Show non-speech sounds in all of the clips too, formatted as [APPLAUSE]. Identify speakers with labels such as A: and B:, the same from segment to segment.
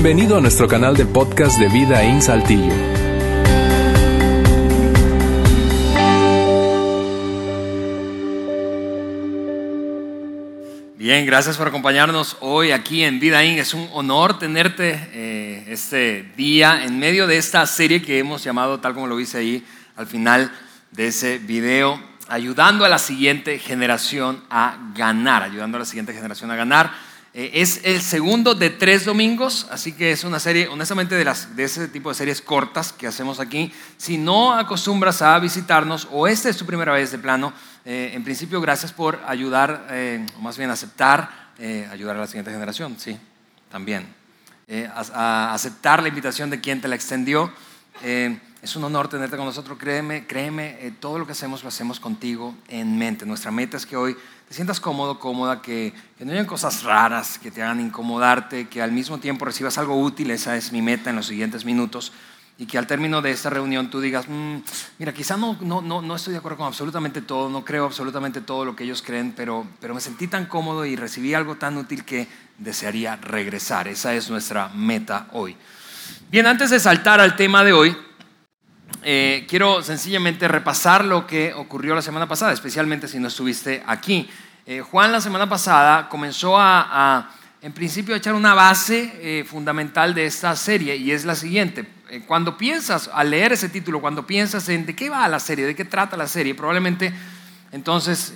A: Bienvenido a nuestro canal de podcast de Vida en Saltillo.
B: Bien, gracias por acompañarnos hoy aquí en Vida In. Es un honor tenerte eh, este día en medio de esta serie que hemos llamado, tal como lo dice ahí al final de ese video, ayudando a la siguiente generación a ganar, ayudando a la siguiente generación a ganar. Eh, es el segundo de tres domingos, así que es una serie, honestamente, de, ese tipo de series cortas que hacemos aquí. Si no acostumbras a visitarnos o esta es tu primera vez de plano, eh, en principio, gracias por ayudar, eh, o más bien aceptar, ayudar a la siguiente generación, sí, también. A, aceptar la invitación de quien te la extendió. es un honor tenerte con nosotros, créeme, créeme, todo lo que hacemos lo hacemos contigo en mente. Nuestra meta es que hoy te sientas cómodo, cómoda, que, no hayan cosas raras que te hagan incomodarte, que al mismo tiempo recibas algo útil, esa es mi meta en los siguientes minutos, y que al término de esta reunión tú digas, mm, mira, quizá no, no, no, no, estoy de acuerdo con absolutamente todo, no creo absolutamente todo lo que ellos creen, pero, pero me sentí tan cómodo y recibí algo tan útil que desearía regresar. Esa es nuestra meta hoy. Bien, antes de saltar al tema de hoy, eh, quiero sencillamente repasar lo que ocurrió la semana pasada, especialmente si no estuviste aquí. Eh, Juan la semana pasada comenzó a, en principio, a echar una base eh, fundamental de esta serie y es la siguiente. cuando piensas, al leer ese título, cuando piensas en de qué va la serie, de qué trata la serie, probablemente entonces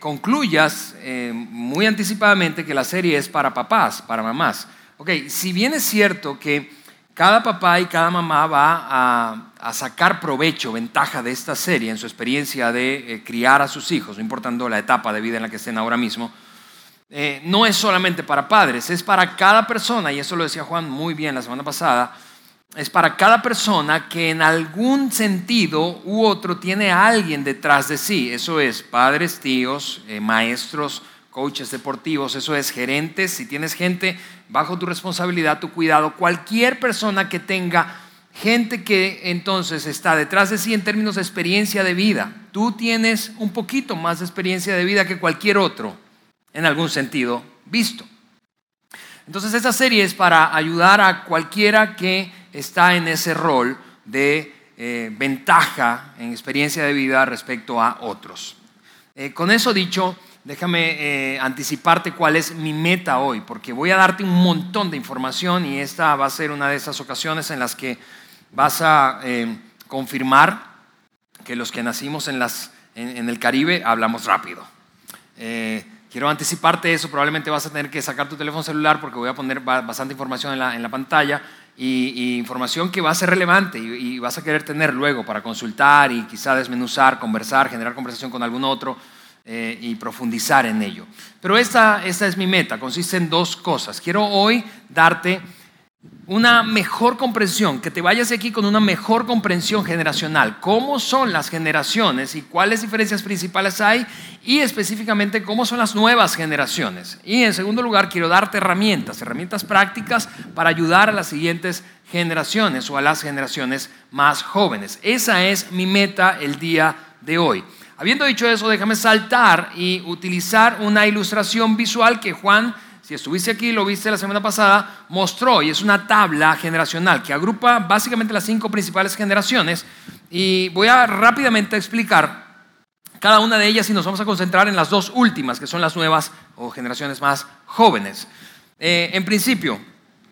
B: concluyas muy anticipadamente que la serie es para papás, para mamás. Ok, si bien es cierto que cada papá y cada mamá va a, sacar provecho, ventaja de esta serie en su experiencia de eh, criar a sus hijos, no importando la etapa de vida en la que estén ahora mismo. Eh, no es solamente para padres, es para cada persona, y eso lo decía Juan muy bien la semana pasada, es para cada persona que en algún sentido u otro tiene a alguien detrás de sí. Eso es padres, tíos, eh, maestros, coaches deportivos, eso es gerentes, si tienes gente bajo tu responsabilidad, tu cuidado, cualquier persona que tenga gente que entonces está detrás de sí en términos de experiencia de vida. Tú tienes un poquito más de experiencia de vida que cualquier otro, en algún sentido visto. Entonces esta serie es para ayudar a cualquiera que está en ese rol de eh, ventaja en experiencia de vida respecto a otros. Eh, con eso dicho, déjame eh, anticiparte cuál es mi meta hoy, porque voy a darte un montón de información y esta va a ser una de esas ocasiones en las que vas a eh, confirmar que los que nacimos en, el Caribe hablamos rápido. Eh, quiero anticiparte eso, probablemente vas a tener que sacar tu teléfono celular porque voy a poner bastante información en la, en la pantalla y, información que va a ser relevante y, y vas a querer tener luego para consultar y quizá desmenuzar, conversar, generar conversación con algún otro. Eh, y profundizar en ello. Pero esta, esta es mi meta, consiste en dos cosas. Quiero hoy darte una mejor comprensión, que te vayas aquí con una mejor comprensión generacional. ¿Cómo son las generaciones y cuáles diferencias principales hay? Y específicamente, ¿cómo son las nuevas generaciones? Y en segundo lugar, quiero darte herramientas, herramientas prácticas para ayudar a las siguientes generaciones o a las generaciones más jóvenes. Esa es mi meta el día de hoy. Habiendo dicho eso, déjame saltar y utilizar una ilustración visual que Juan, si estuviste aquí, lo viste la semana pasada, mostró. Y es una tabla generacional que agrupa básicamente las cinco principales generaciones. Y voy a rápidamente explicar cada una de ellas y nos vamos a concentrar en las dos últimas, que son las nuevas o generaciones más jóvenes. Eh, en principio,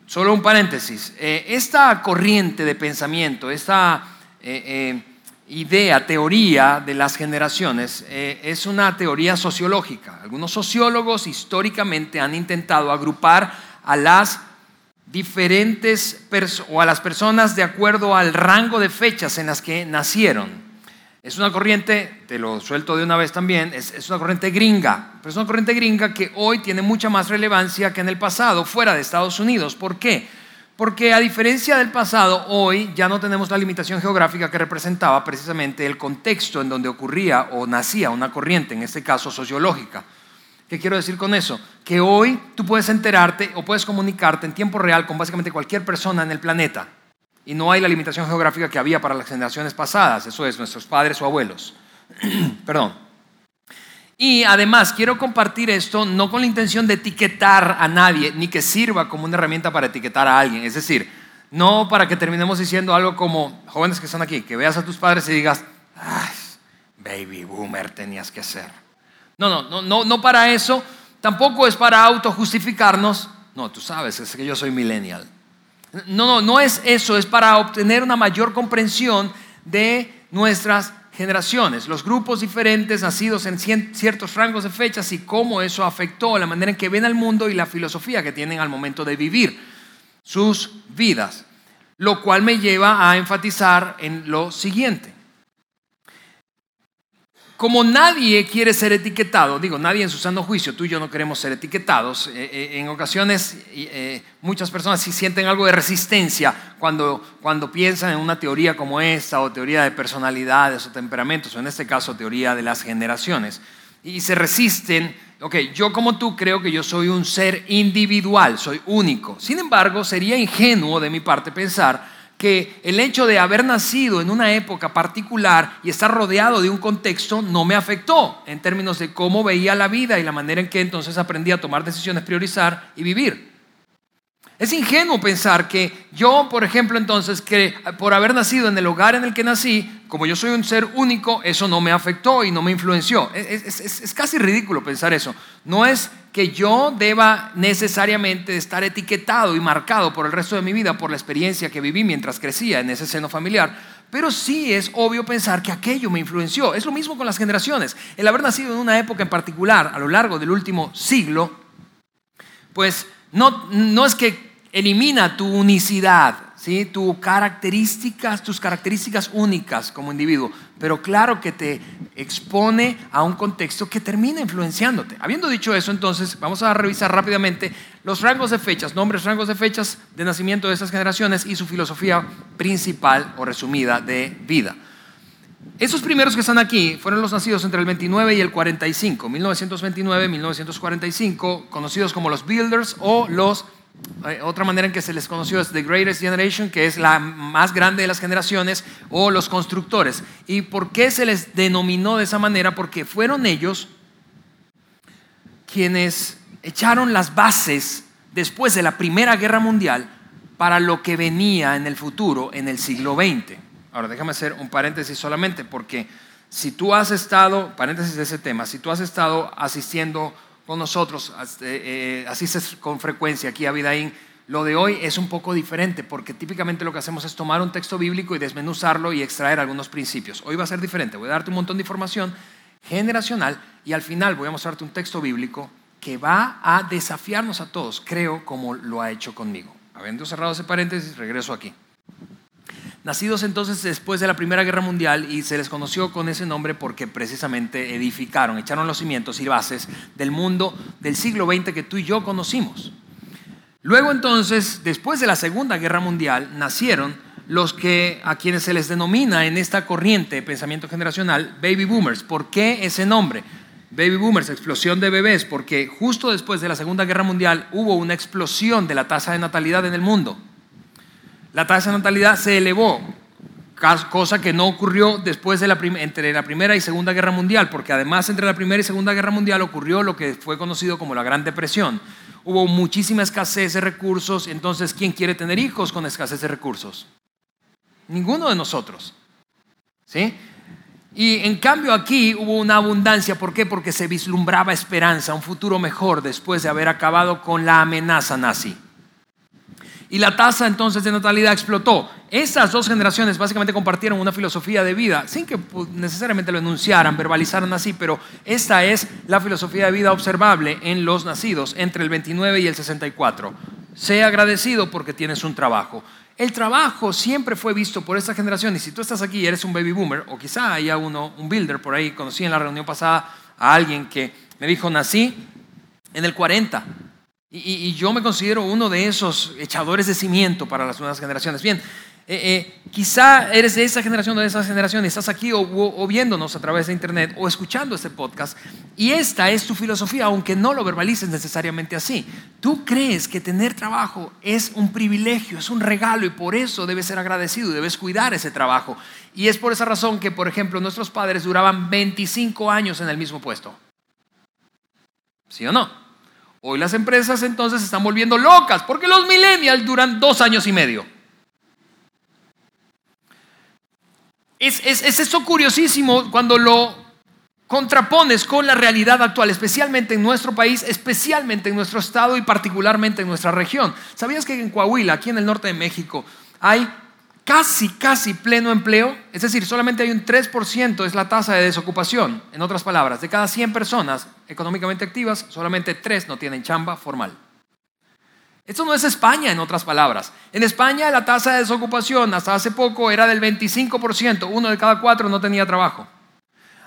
B: solo un paréntesis, eh, esta corriente de pensamiento, esta... Eh, idea, teoría de las generaciones eh, es una teoría sociológica. Algunos sociólogos históricamente han intentado agrupar a las diferentes o a las personas de acuerdo al rango de fechas en las que nacieron. Es una corriente, te lo suelto de una vez también, es, es una corriente gringa, pero es una corriente gringa que hoy tiene mucha más relevancia que en el pasado fuera de Estados Unidos. ¿Por qué? Porque a diferencia del pasado, hoy ya no tenemos la limitación geográfica que representaba precisamente el contexto en donde ocurría o nacía una corriente, en este caso sociológica. ¿Qué quiero decir con eso? Que hoy tú puedes enterarte o puedes comunicarte en tiempo real con básicamente cualquier persona en el planeta. Y no hay la limitación geográfica que había para las generaciones pasadas, eso es, nuestros padres o abuelos. [CLEARS THROAT] Perdón. Y además quiero compartir esto no con la intención de etiquetar a nadie, ni que sirva como una herramienta para etiquetar a alguien. Es decir, no para que terminemos diciendo algo como, jóvenes que están aquí, que veas a tus padres y digas, Ay, baby boomer tenías que ser. No, no, no, no, no para eso. Tampoco es para autojustificarnos. No, tú sabes, es que yo soy millennial. No, no, no es eso, es para obtener una mayor comprensión de nuestras generaciones, los grupos diferentes nacidos en ciertos rangos de fechas y cómo eso afectó la manera en que ven al mundo y la filosofía que tienen al momento de vivir sus vidas. Lo cual me lleva a enfatizar en lo siguiente. Como nadie quiere ser etiquetado, digo, nadie en su sano juicio, tú y yo no queremos ser etiquetados, eh, eh, en ocasiones eh, muchas personas sí sienten algo de resistencia cuando, cuando piensan en una teoría como esta, o teoría de personalidades o temperamentos, o en este caso teoría de las generaciones, y se resisten, ok, yo como tú creo que yo soy un ser individual, soy único. Sin embargo, sería ingenuo de mi parte pensar que el hecho de haber nacido en una época particular y estar rodeado de un contexto no me afectó en términos de cómo veía la vida y la manera en que entonces aprendí a tomar decisiones, priorizar y vivir. Es ingenuo pensar que yo, por ejemplo, entonces, que por haber nacido en el hogar en el que nací, como yo soy un ser único, eso no me afectó y no me influenció. Es, casi ridículo pensar eso. No es que yo deba necesariamente estar etiquetado y marcado por el resto de mi vida por la experiencia que viví mientras crecía en ese seno familiar, pero sí es obvio pensar que aquello me influenció. Es lo mismo con las generaciones. El haber nacido en una época en particular, a lo largo del último siglo, pues no, no es que elimina tu unicidad, ¿sí? tus características, tus características únicas como individuo, pero claro que te expone a un contexto que termina influenciándote. Habiendo dicho eso, entonces vamos a revisar rápidamente los rangos de fechas, nombres, rangos de fechas de nacimiento de estas generaciones y su filosofía principal o resumida de vida. Esos primeros que están aquí fueron los nacidos entre el 29 y el 45, 1929 1945, conocidos como los Builders o los otra manera en que se les conoció es The Greatest Generation, que es la más grande de las generaciones, o los constructores. ¿Y por qué se les denominó de esa manera? Porque fueron ellos quienes echaron las bases después de la Primera Guerra Mundial para lo que venía en el futuro, en el siglo XX. Ahora, déjame hacer un paréntesis solamente, porque si tú has estado, paréntesis de ese tema, si tú has estado asistiendo con nosotros, eh, asistes con frecuencia aquí a Vidaín, lo de hoy es un poco diferente porque típicamente lo que hacemos es tomar un texto bíblico y desmenuzarlo y extraer algunos principios. Hoy va a ser diferente, voy a darte un montón de información generacional y al final voy a mostrarte un texto bíblico que va a desafiarnos a todos, creo, como lo ha hecho conmigo. Habiendo cerrado ese paréntesis, regreso aquí nacidos entonces después de la Primera Guerra Mundial y se les conoció con ese nombre porque precisamente edificaron, echaron los cimientos y bases del mundo del siglo XX que tú y yo conocimos. Luego entonces, después de la Segunda Guerra Mundial, nacieron los que a quienes se les denomina en esta corriente de pensamiento generacional baby boomers. ¿Por qué ese nombre? Baby boomers, explosión de bebés, porque justo después de la Segunda Guerra Mundial hubo una explosión de la tasa de natalidad en el mundo la tasa de natalidad se elevó, cosa que no ocurrió después de la entre la Primera y Segunda Guerra Mundial, porque además entre la Primera y Segunda Guerra Mundial ocurrió lo que fue conocido como la Gran Depresión. Hubo muchísima escasez de recursos, entonces ¿quién quiere tener hijos con escasez de recursos? Ninguno de nosotros. ¿Sí? Y en cambio aquí hubo una abundancia, ¿por qué? Porque se vislumbraba esperanza, un futuro mejor después de haber acabado con la amenaza nazi y la tasa entonces de natalidad explotó. Esas dos generaciones básicamente compartieron una filosofía de vida, sin que necesariamente lo enunciaran, verbalizaran así, pero esta es la filosofía de vida observable en los nacidos entre el 29 y el 64. Sé agradecido porque tienes un trabajo. El trabajo siempre fue visto por esta generación y si tú estás aquí y eres un baby boomer o quizá haya uno, un builder por ahí, conocí en la reunión pasada a alguien que me dijo, nací en el 40 y, yo me considero uno de esos echadores de cimiento para las nuevas generaciones. Bien, eh, eh, quizá eres de esa generación o de esa generación, estás aquí o, viéndonos a través de internet o escuchando este podcast y esta es tu filosofía, aunque no lo verbalices necesariamente así. Tú crees que tener trabajo es un privilegio, es un regalo y por eso debes ser agradecido, debes cuidar ese trabajo. Y es por esa razón que, por ejemplo, nuestros padres duraban 25 años en el mismo puesto. ¿Sí o no? Hoy las empresas entonces se están volviendo locas porque los millennials duran dos años y medio. Es, es, eso curiosísimo cuando lo contrapones con la realidad actual, especialmente en nuestro país, especialmente en nuestro estado y particularmente en nuestra región. ¿Sabías que en Coahuila, aquí en el norte de México, hay casi, casi pleno empleo? Es decir, solamente hay un 3% es la tasa de desocupación. En otras palabras, de cada 100 personas económicamente activas, solamente 3 no tienen chamba formal. Esto no es España, en otras palabras. En España la tasa de desocupación hasta hace poco era del 25%, uno de cada cuatro no tenía trabajo.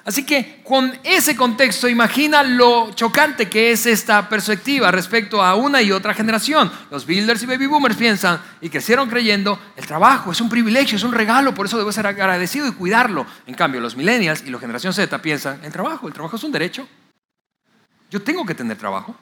B: Así que con ese contexto, imagina lo chocante que es esta perspectiva respecto a una y otra generación. Los builders y baby boomers piensan y crecieron creyendo, el trabajo es un privilegio, es un regalo, por eso debo ser agradecido y cuidarlo. En cambio, los millennials y la generación Z piensan, el trabajo, el trabajo es un derecho. Yo tengo que tener trabajo.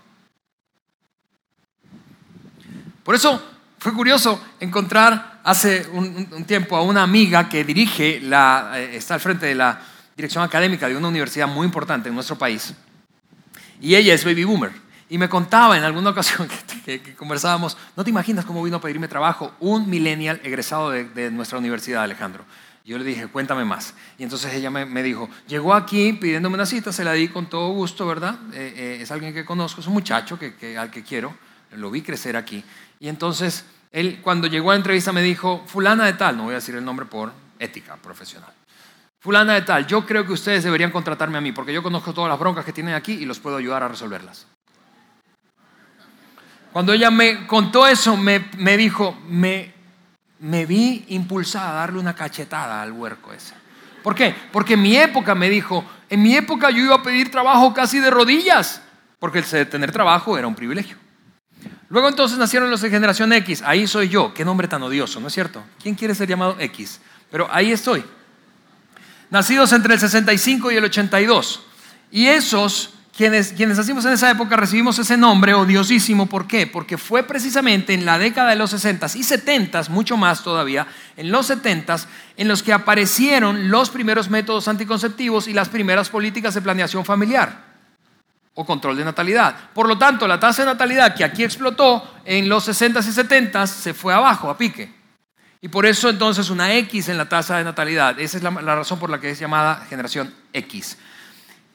B: Por eso fue curioso encontrar hace un, tiempo a una amiga que dirige, la, eh, está al frente de la dirección académica de una universidad muy importante en nuestro país. Y ella es baby boomer. Y me contaba en alguna [LAUGHS] ocasión que, conversábamos, no te imaginas cómo vino a pedirme trabajo un millennial egresado de, nuestra universidad, Alejandro. Yo le dije, cuéntame más. Y entonces ella me, dijo, llegó aquí pidiéndome una cita, se la di con todo gusto, ¿verdad? Eh, eh, es alguien que conozco, es un muchacho que, al que quiero, lo vi crecer aquí. Y entonces él cuando llegó a la entrevista me dijo, fulana de tal, no voy a decir el nombre por ética profesional. Fulana de tal, yo creo que ustedes deberían contratarme a mí porque yo conozco todas las broncas que tienen aquí y los puedo ayudar a resolverlas. Cuando ella me contó eso, me, me dijo, me, me vi impulsada a darle una cachetada al huerco ese. ¿Por qué? Porque en mi época me dijo, en mi época yo iba a pedir trabajo casi de rodillas, porque el tener trabajo era un privilegio. Luego entonces nacieron los de generación X. Ahí soy yo. Qué nombre tan odioso, ¿no es cierto? ¿Quién quiere ser llamado X? Pero ahí estoy. Nacidos entre el 65 y el 82. Y esos, quienes, quienes nacimos en esa época, recibimos ese nombre odiosísimo. ¿Por qué? Porque fue precisamente en la década de los 60 y 70, mucho más todavía, en los 70 en los que aparecieron los primeros métodos anticonceptivos y las primeras políticas de planeación familiar o control de natalidad. Por lo tanto, la tasa de natalidad que aquí explotó en los 60s y 70s se fue abajo, a pique. Y por eso entonces una X en la tasa de natalidad. Esa es la, razón por la que es llamada generación X.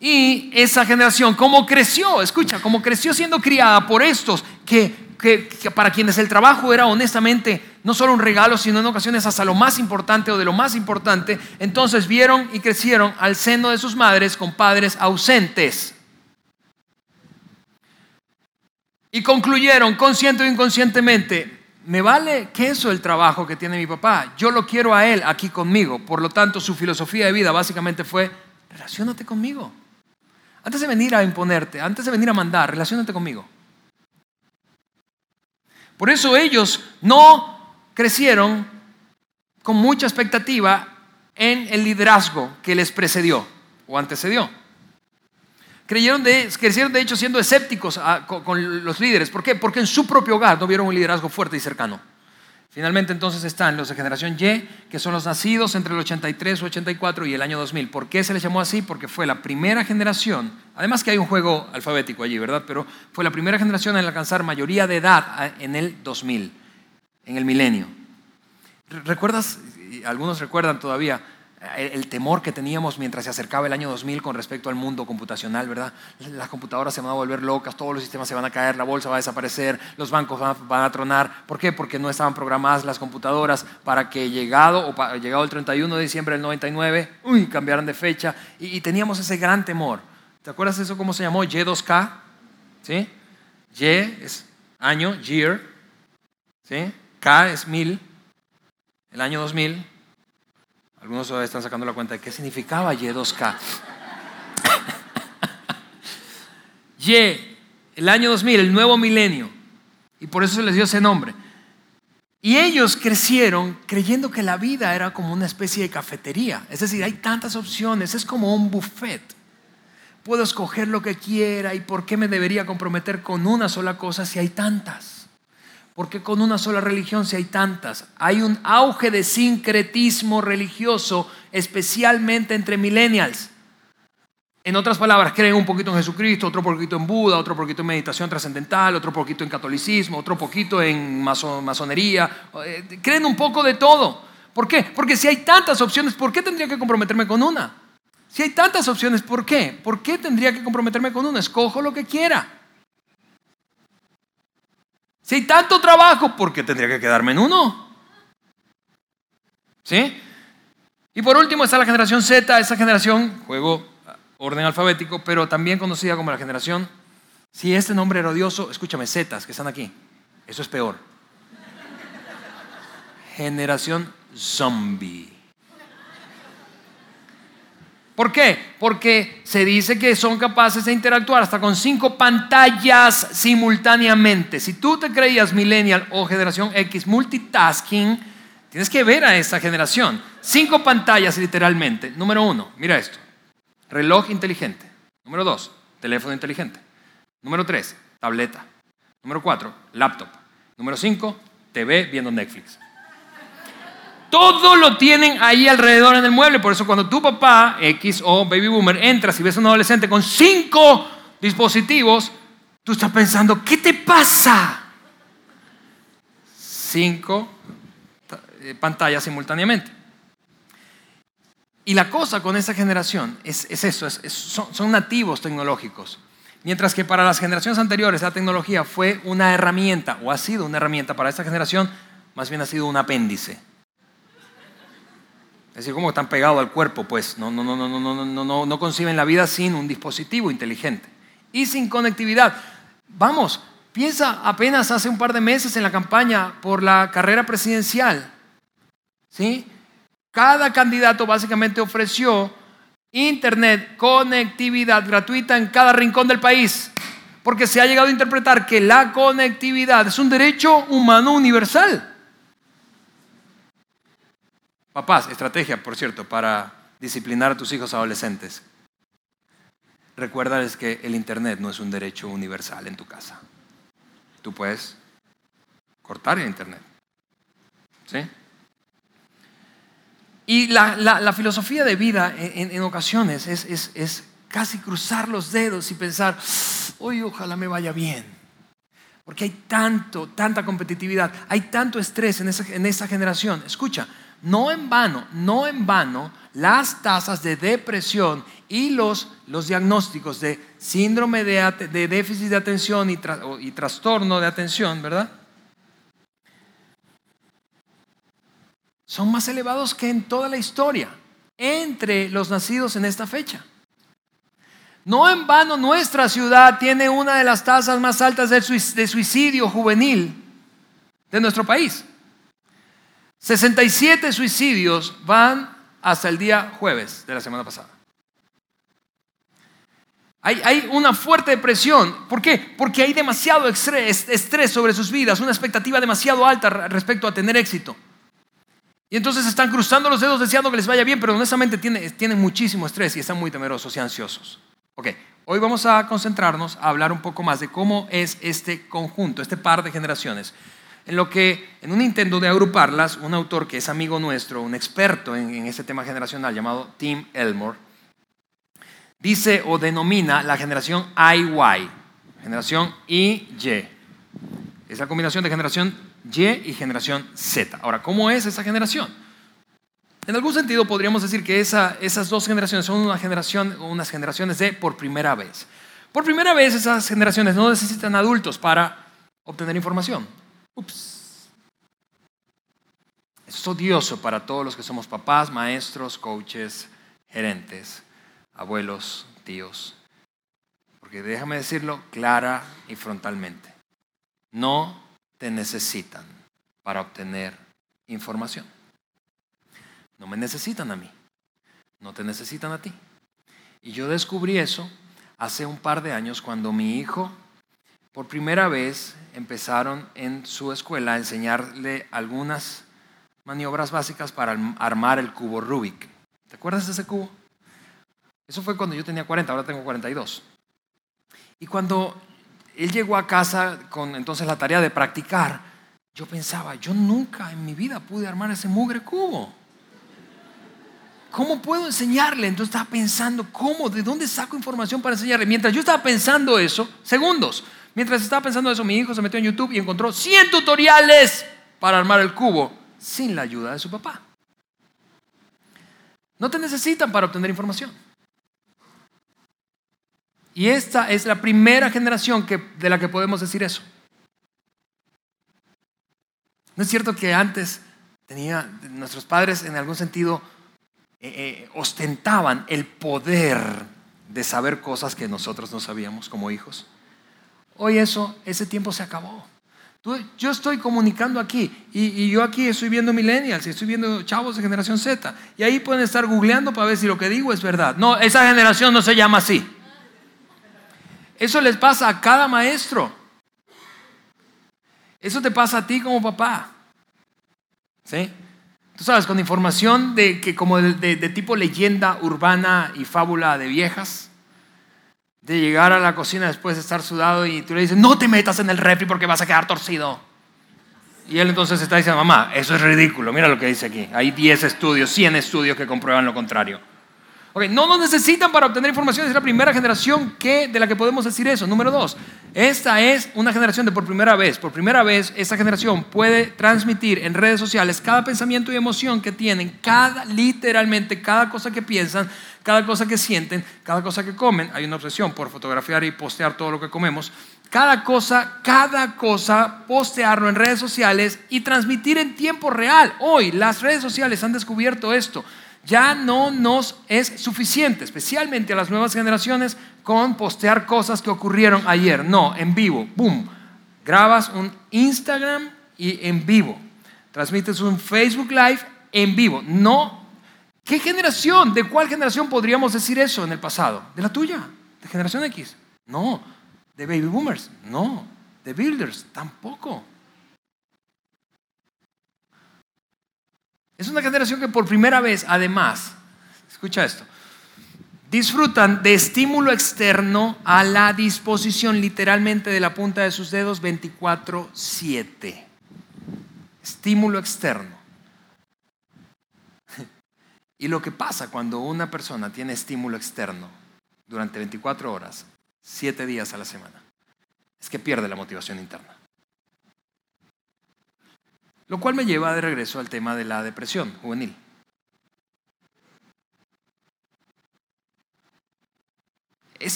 B: Y esa generación, ¿cómo creció? Escucha, cómo creció siendo criada por estos que, que, para quienes el trabajo era honestamente no solo un regalo, sino en ocasiones hasta lo más importante o de lo más importante, entonces vieron y crecieron al seno de sus madres con padres ausentes. Y concluyeron, consciente o inconscientemente, me vale queso el trabajo que tiene mi papá, yo lo quiero a él aquí conmigo. Por lo tanto, su filosofía de vida básicamente fue, relacionate conmigo. Antes de venir a imponerte, antes de venir a mandar, relacionate conmigo. Por eso ellos no crecieron con mucha expectativa en el liderazgo que les precedió o antecedió. Creyeron de, crecieron de hecho siendo escépticos con, los líderes. ¿Por qué? Porque en su propio hogar no vieron un liderazgo fuerte y cercano. Finalmente entonces están los de generación Y, que son los nacidos entre el 83 o 84 y el año 2000. ¿Por qué se les llamó así? Porque fue la primera generación, además que hay un juego alfabético allí, ¿verdad? Pero fue la primera generación en alcanzar mayoría de edad en el 2000, en el milenio. ¿Recuerdas? Algunos recuerdan todavía el temor que teníamos mientras se acercaba el año 2000 con respecto al mundo computacional, ¿verdad? Las computadoras se van a volver locas, todos los sistemas se van a caer, la bolsa va a desaparecer, los bancos van a, tronar. ¿Por qué? Porque no estaban programadas las computadoras para que llegado, o llegado el 31 de diciembre del 99, uy, cambiaran de fecha y, teníamos ese gran temor. ¿Te acuerdas eso cómo se llamó? Y2K, ¿sí? Y es año, year, ¿sí? K es mil, el año 2000 algunos todavía están sacando la cuenta de qué significaba Y2K. [LAUGHS] y, el año 2000, el nuevo milenio. Y por eso se les dio ese nombre. Y ellos crecieron creyendo que la vida era como una especie de cafetería. Es decir, hay tantas opciones, es como un buffet. Puedo escoger lo que quiera y por qué me debería comprometer con una sola cosa si hay tantas. Porque con una sola religión si hay tantas? Hay un auge de sincretismo religioso, especialmente entre millennials. En otras palabras, creen un poquito en Jesucristo, otro poquito en Buda, otro poquito en meditación trascendental, otro poquito en catolicismo, otro poquito en masonería. Eh, creen un poco de todo. ¿Por qué? Porque si hay tantas opciones, ¿por qué tendría que comprometerme con una? Si hay tantas opciones, ¿por qué? ¿Por qué tendría que comprometerme con una? Escojo lo que quiera. Si hay tanto trabajo, ¿por qué tendría que quedarme en uno? ¿Sí? Y por último está la generación Z, esa generación, juego orden alfabético, pero también conocida como la generación, si este nombre era odioso, escúchame, Zetas que están aquí, eso es peor. Generación zombie. ¿Por qué? Porque se dice que son capaces de interactuar hasta con cinco pantallas simultáneamente. Si tú te creías millennial o generación X multitasking, tienes que ver a esa generación. Cinco pantallas literalmente. Número uno, mira esto. Reloj inteligente. Número dos, teléfono inteligente. Número tres, tableta. Número cuatro, laptop. Número cinco, TV viendo Netflix. Todo lo tienen ahí alrededor en el mueble. Por eso cuando tu papá, X o baby boomer, entras y ves a un adolescente con cinco dispositivos, tú estás pensando, ¿qué te pasa? Cinco eh, pantallas simultáneamente. Y la cosa con esta generación es, eso, son nativos tecnológicos. Mientras que para las generaciones anteriores la tecnología fue una herramienta, o ha sido una herramienta para esta generación, más bien ha sido un apéndice. Es decir, como están pegados al cuerpo, pues no, no, no, no, no, no, no, no conciben la vida sin un dispositivo inteligente y sin conectividad. Vamos, piensa apenas hace un par de meses en la campaña por la carrera presidencial. ¿Sí? Cada candidato básicamente ofreció internet, conectividad gratuita en cada rincón del país, porque se ha llegado a interpretar que la conectividad es un derecho humano universal. Papás, estrategia, por cierto, para disciplinar a tus hijos adolescentes. Recuérdales que el Internet no es un derecho universal en tu casa. Tú puedes cortar el Internet. ¿Sí? Y la, filosofía de vida en, ocasiones es, casi cruzar los dedos y pensar, hoy ojalá me vaya bien. Porque hay tanto, tanta competitividad, hay tanto estrés en esa, en esa generación. Escucha, no en vano, no en vano, las tasas de depresión y los, los diagnósticos de síndrome de, de déficit de atención y, y trastorno de atención, ¿verdad? Son más elevados que en toda la historia entre los nacidos en esta fecha. No en vano nuestra ciudad tiene una de las tasas más altas de suicidio juvenil de nuestro país. 67 suicidios van hasta el día jueves de la semana pasada. Hay, una fuerte depresión. ¿Por qué? Porque hay demasiado estrés, estrés sobre sus vidas, una expectativa demasiado alta respecto a tener éxito. Y entonces están cruzando los dedos deseando que les vaya bien, pero honestamente tienen, tienen muchísimo estrés y están muy temerosos y ansiosos. Ok, hoy vamos a concentrarnos a hablar un poco más de cómo es este conjunto, este par de generaciones en lo que, en un intento de agruparlas, un autor que es amigo nuestro, un experto en, este tema generacional llamado Tim Elmore, dice o denomina la generación IY, generación IY. Es la combinación de generación Y y generación Z. Ahora, ¿cómo es esa generación? En algún sentido podríamos decir que esas dos generaciones son una generación, unas generaciones de por primera vez. Por primera vez esas generaciones no necesitan adultos para obtener información. Ups. Es odioso para todos los que somos papás, maestros, coaches, gerentes, abuelos, tíos. Porque déjame decirlo clara y frontalmente. No te necesitan para obtener información. No me necesitan a mí. No te necesitan a ti. Y yo descubrí eso hace un par de años cuando mi hijo por primera vez empezaron en su escuela a enseñarle algunas maniobras básicas para armar el cubo Rubik. ¿Te acuerdas de ese cubo? Eso fue cuando yo tenía 40, ahora tengo 42. Y cuando él llegó a casa con entonces la tarea de practicar, yo pensaba, yo nunca en mi vida pude armar ese mugre cubo. ¿cómo puedo enseñarle? Entonces estaba pensando, ¿cómo? ¿De dónde saco información para enseñarle? Mientras yo estaba pensando eso, segundos, mientras estaba pensando eso, mi hijo se metió en YouTube y encontró 100 tutoriales para armar el cubo sin la ayuda de su papá. No te necesitan para obtener información. Y esta es la primera generación que, de la que podemos decir eso. ¿No es cierto que antes tenía, nuestros padres en algún sentido eh, eh, ostentaban el poder de saber cosas que nosotros no sabíamos como hijos? Hoy eso, ese tiempo se acabó. yo estoy comunicando aquí y, yo aquí estoy viendo millennials y estoy viendo chavos de generación Z y ahí pueden estar googleando para ver si lo que digo es verdad. No, esa generación no se llama así. Eso les pasa a cada maestro. Eso te pasa a ti como papá. ¿Sí? Tú sabes, con información de, que como de, tipo leyenda urbana y fábula de viejas, de llegar a la cocina después de estar sudado y tú le dices, no te metas en el refri porque vas a quedar torcido. Y él entonces está diciendo, mamá, eso es ridículo, mira lo que dice aquí. Hay 10 estudios, 100 estudios que comprueban lo contrario no nos necesitan para obtener información. Es la primera generación que, de la que podemos decir eso. Número dos, esta es una generación de por primera vez. Por primera vez, esta generación puede transmitir en redes sociales cada pensamiento y emoción que tienen, cada, literalmente, cada cosa que piensan, cada cosa que sienten, cada cosa que comen. Hay una obsesión por fotografiar y postear todo lo que comemos. Cada cosa, cada cosa, postearlo en redes sociales y transmitir en tiempo real. Hoy las redes sociales han descubierto esto ya no nos es suficiente, especialmente a las nuevas generaciones, con postear cosas que ocurrieron ayer. No, en vivo, boom. Grabas un Instagram y en vivo. Transmites un Facebook Live en vivo. No. ¿Qué generación? ¿De cuál generación podríamos decir eso en el pasado? ¿De la tuya? ¿De generación X? No. ¿De baby boomers? No. ¿De builders? Tampoco. Es una generación que por primera vez, además, escucha esto, disfrutan de estímulo externo a la disposición literalmente de la punta de sus dedos 24/7. Estímulo externo. [LAUGHS] Y lo que pasa cuando una persona tiene estímulo externo durante 24 horas, 7 días a la semana, es que pierde la motivación interna. Lo cual me lleva de regreso al tema de la depresión juvenil.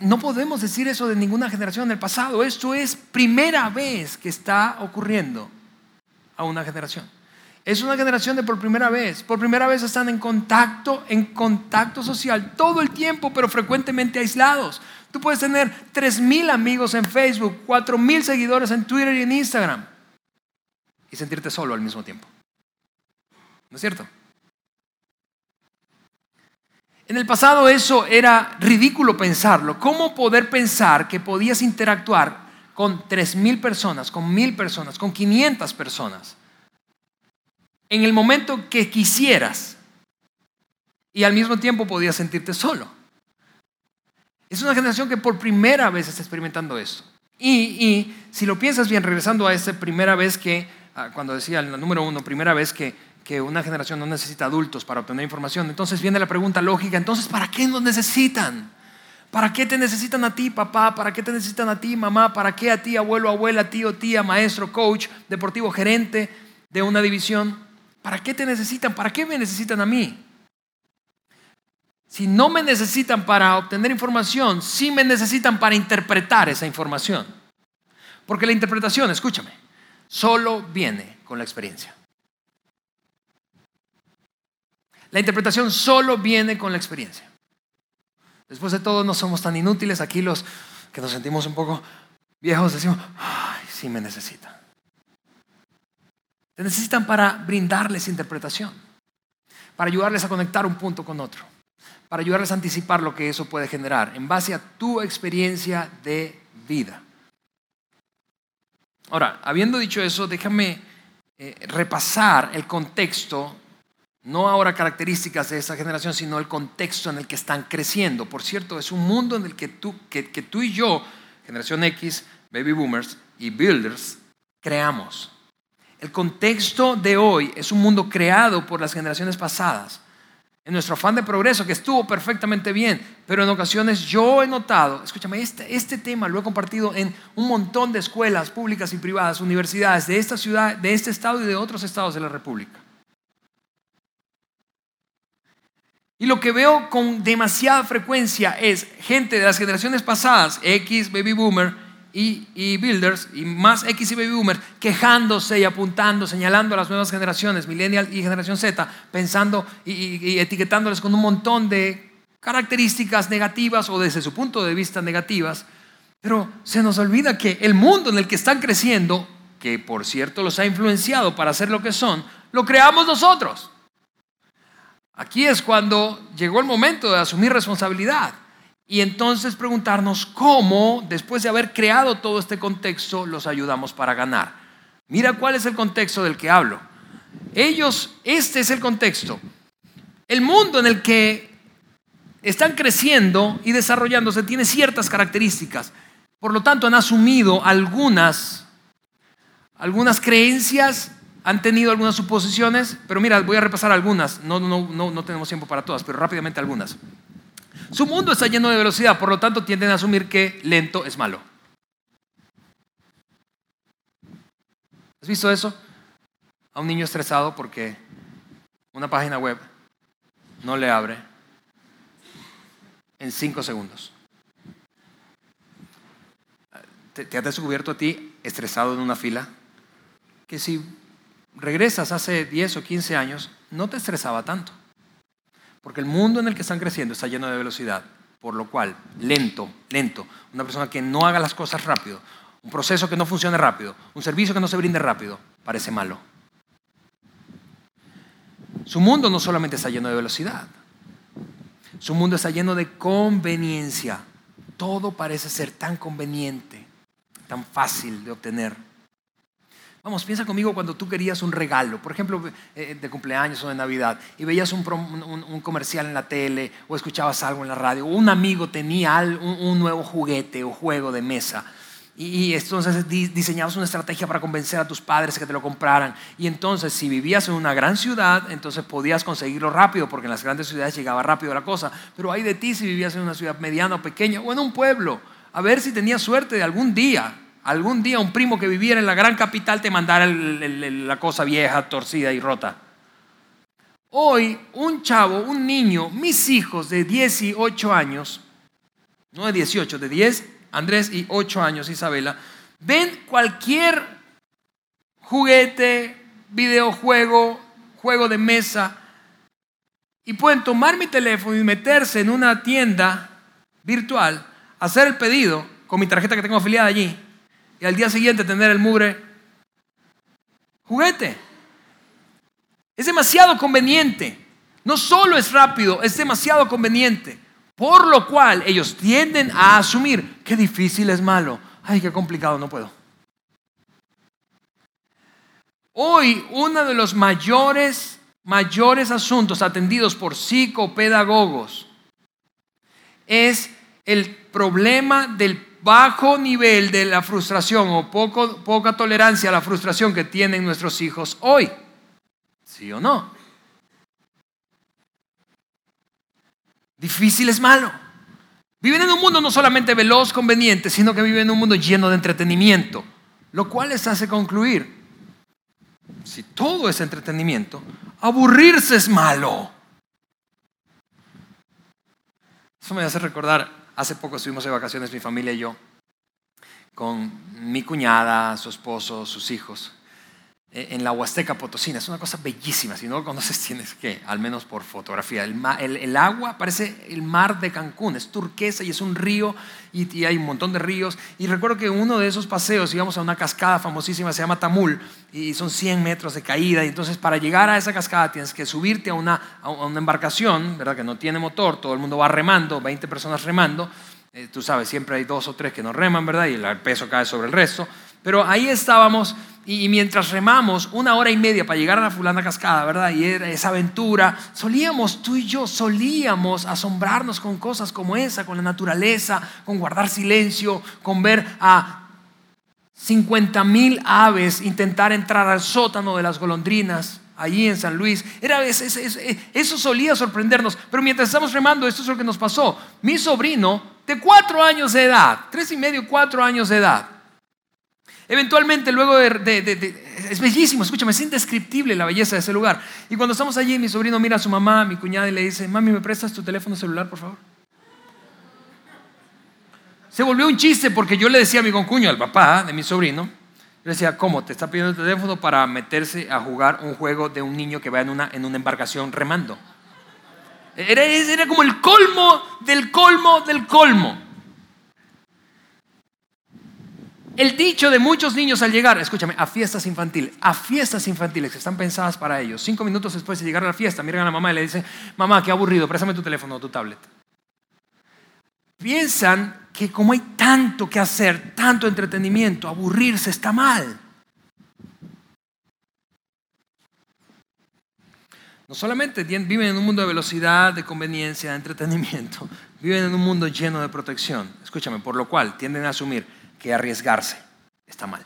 B: no podemos decir eso de ninguna generación del pasado. Esto es primera vez que está ocurriendo a una generación. Es una generación de por primera vez. Por primera vez están en contacto, en contacto social todo el tiempo, pero frecuentemente aislados. Tú puedes tener 3.000 amigos en Facebook, 4.000 seguidores en Twitter y en Instagram y sentirte solo al mismo tiempo. ¿No es cierto? En el pasado eso era ridículo pensarlo. ¿Cómo poder pensar que podías interactuar con 3.000 personas, con 1.000 personas, con 500 personas en el momento que quisieras y al mismo tiempo podías sentirte solo? Es una generación que por primera vez está experimentando eso. Y, y si lo piensas bien, regresando a esa primera vez que cuando decía el número uno, primera vez que, que una generación no necesita adultos para obtener información. Entonces viene la pregunta lógica, entonces ¿para qué nos necesitan? ¿Para qué te necesitan a ti, papá? ¿Para qué te necesitan a ti, mamá? ¿Para qué a ti, abuelo, abuela, tío, tía, maestro, coach, deportivo, gerente de una división? ¿Para qué te necesitan? ¿Para qué me necesitan a mí? Si no me necesitan para obtener información, sí me necesitan para interpretar esa información. Porque la interpretación, escúchame, solo viene con la experiencia. La interpretación solo viene con la experiencia. Después de todo, no somos tan inútiles. Aquí los que nos sentimos un poco viejos decimos, ay, sí me necesitan. Te necesitan para brindarles interpretación, para ayudarles a conectar un punto con otro, para ayudarles a anticipar lo que eso puede generar en base a tu experiencia de vida. Ahora, habiendo dicho eso, déjame eh, repasar el contexto, no ahora características de esa generación, sino el contexto en el que están creciendo. Por cierto, es un mundo en el que tú, que, que tú y yo, generación X, baby boomers y builders, creamos. El contexto de hoy es un mundo creado por las generaciones pasadas. En nuestro afán de progreso, que estuvo perfectamente bien, pero en ocasiones yo he notado, escúchame, este, este tema lo he compartido en un montón de escuelas públicas y privadas, universidades de esta ciudad, de este estado y de otros estados de la República. Y lo que veo con demasiada frecuencia es gente de las generaciones pasadas, X, Baby Boomer, y, builders, y más X y baby boomers, quejándose y apuntando, señalando a las nuevas generaciones, millennial y generación Z, pensando y, etiquetándoles con un montón de características negativas o desde su punto de vista negativas, pero se nos olvida que el mundo en el que están creciendo, que por cierto los ha influenciado para ser lo que son, lo creamos nosotros. Aquí es cuando llegó el momento de asumir responsabilidad. Y entonces preguntarnos cómo, después de haber creado todo este contexto, los ayudamos para ganar. Mira cuál es el contexto del que hablo. Ellos, este es el contexto. El mundo en el que están creciendo y desarrollándose tiene ciertas características. Por lo tanto, han asumido algunas, algunas creencias, han tenido algunas suposiciones, pero mira, voy a repasar algunas. No, no, no, no tenemos tiempo para todas, pero rápidamente algunas. Su mundo está lleno de velocidad, por lo tanto tienden a asumir que lento es malo. ¿Has visto eso? A un niño estresado porque una página web no le abre en cinco segundos. ¿Te, te has descubierto a ti estresado en una fila? Que si regresas hace 10 o 15 años, no te estresaba tanto. Porque el mundo en el que están creciendo está lleno de velocidad, por lo cual, lento, lento, una persona que no haga las cosas rápido, un proceso que no funcione rápido, un servicio que no se brinde rápido, parece malo. Su mundo no solamente está lleno de velocidad, su mundo está lleno de conveniencia. Todo parece ser tan conveniente, tan fácil de obtener. Vamos, piensa conmigo cuando tú querías un regalo, por ejemplo, eh, de cumpleaños o de Navidad, y veías un, comercial en la tele o escuchabas algo en la radio, o un amigo tenía un, nuevo juguete o juego de mesa. Y, entonces diseñabas una estrategia para convencer a tus padres que te lo compraran. Y entonces, si vivías en una gran ciudad, entonces podías conseguirlo rápido, porque en las grandes ciudades llegaba rápido la cosa. Pero hay de ti si vivías en una ciudad mediana o pequeña o en un pueblo. A ver si tenías suerte de algún día algún día un primo que viviera en la gran capital te mandara la cosa vieja, torcida y rota. Hoy un chavo, un niño, mis hijos de 18 años, no de 18, de 10, Andrés y 8 años, Isabela, ven cualquier juguete, videojuego, juego de mesa, y pueden tomar mi teléfono y meterse en una tienda virtual, hacer el pedido con mi tarjeta que tengo afiliada allí, y al día siguiente tener el mugre juguete. Es demasiado conveniente. No solo es rápido, es demasiado conveniente. Por lo cual ellos tienden a asumir qué difícil es malo. Ay, qué complicado, no puedo. Hoy uno de los mayores, mayores asuntos atendidos por psicopedagogos es el problema del bajo nivel de la frustración o poca tolerancia a la frustración que tienen nuestros hijos hoy. ¿Sí o no? Difícil es malo. Viven en un mundo no solamente veloz, conveniente, sino que viven en un mundo lleno de entretenimiento, lo cual les hace concluir, si todo es entretenimiento, aburrirse es malo. Eso me hace recordar Hace poco estuvimos de vacaciones mi familia y yo con mi cuñada, su esposo, sus hijos. Eh, en la Huasteca Potosina. Es una cosa bellísima. Si no lo conoces, [LAUGHS] tienes que, al menos por fotografía. El, agua parece el mar de Cancún. Es turquesa y es un río y, hay un montón de ríos. Y recuerdo que uno de esos paseos íbamos a una cascada famosísima, se llama Tamul, y son 100 metros de caída. Y entonces, para llegar a esa cascada, tienes que subirte a una, embarcación, ¿verdad? Que no tiene motor, todo el mundo va remando, 20 personas remando. Eh, tú sabes, siempre hay dos o tres que no reman, ¿verdad? Y el peso cae sobre el resto. Pero ahí estábamos y, mientras remamos una hora y media para llegar a la fulana cascada, ¿verdad? Y era esa aventura, solíamos, tú y yo, solíamos asombrarnos con cosas como esa, con la naturaleza, con guardar silencio, con ver a 50 mil aves intentar entrar al sótano de las golondrinas allí en San Luis. Era, eso solía sorprendernos. Pero mientras estamos remando, esto es lo que nos pasó. Mi sobrino, de cuatro años de edad, tres y medio, cuatro años de edad, Eventualmente, luego de, Es bellísimo, escúchame, es indescriptible la belleza de ese lugar. Y cuando estamos allí, mi sobrino mira a su mamá, mi cuñada, y le dice, mami, ¿me prestas tu teléfono celular, por favor? Se volvió un chiste porque yo le decía a mi concuño, al papá de mi sobrino, yo le decía, ¿cómo? Te está pidiendo el teléfono para meterse a jugar un juego de un niño que va en una, en una embarcación remando. Era, era como el colmo del colmo del colmo. El dicho de muchos niños al llegar, escúchame, a fiestas infantiles, a fiestas infantiles que están pensadas para ellos, cinco minutos después de llegar a la fiesta, miran a la mamá y le dicen, mamá, qué aburrido, préstame tu teléfono o tu tablet. Piensan que como hay tanto que hacer, tanto entretenimiento, aburrirse está mal. No solamente viven en un mundo de velocidad, de conveniencia, de entretenimiento, [LAUGHS] viven en un mundo lleno de protección. Escúchame, por lo cual tienden a asumir que arriesgarse está mal.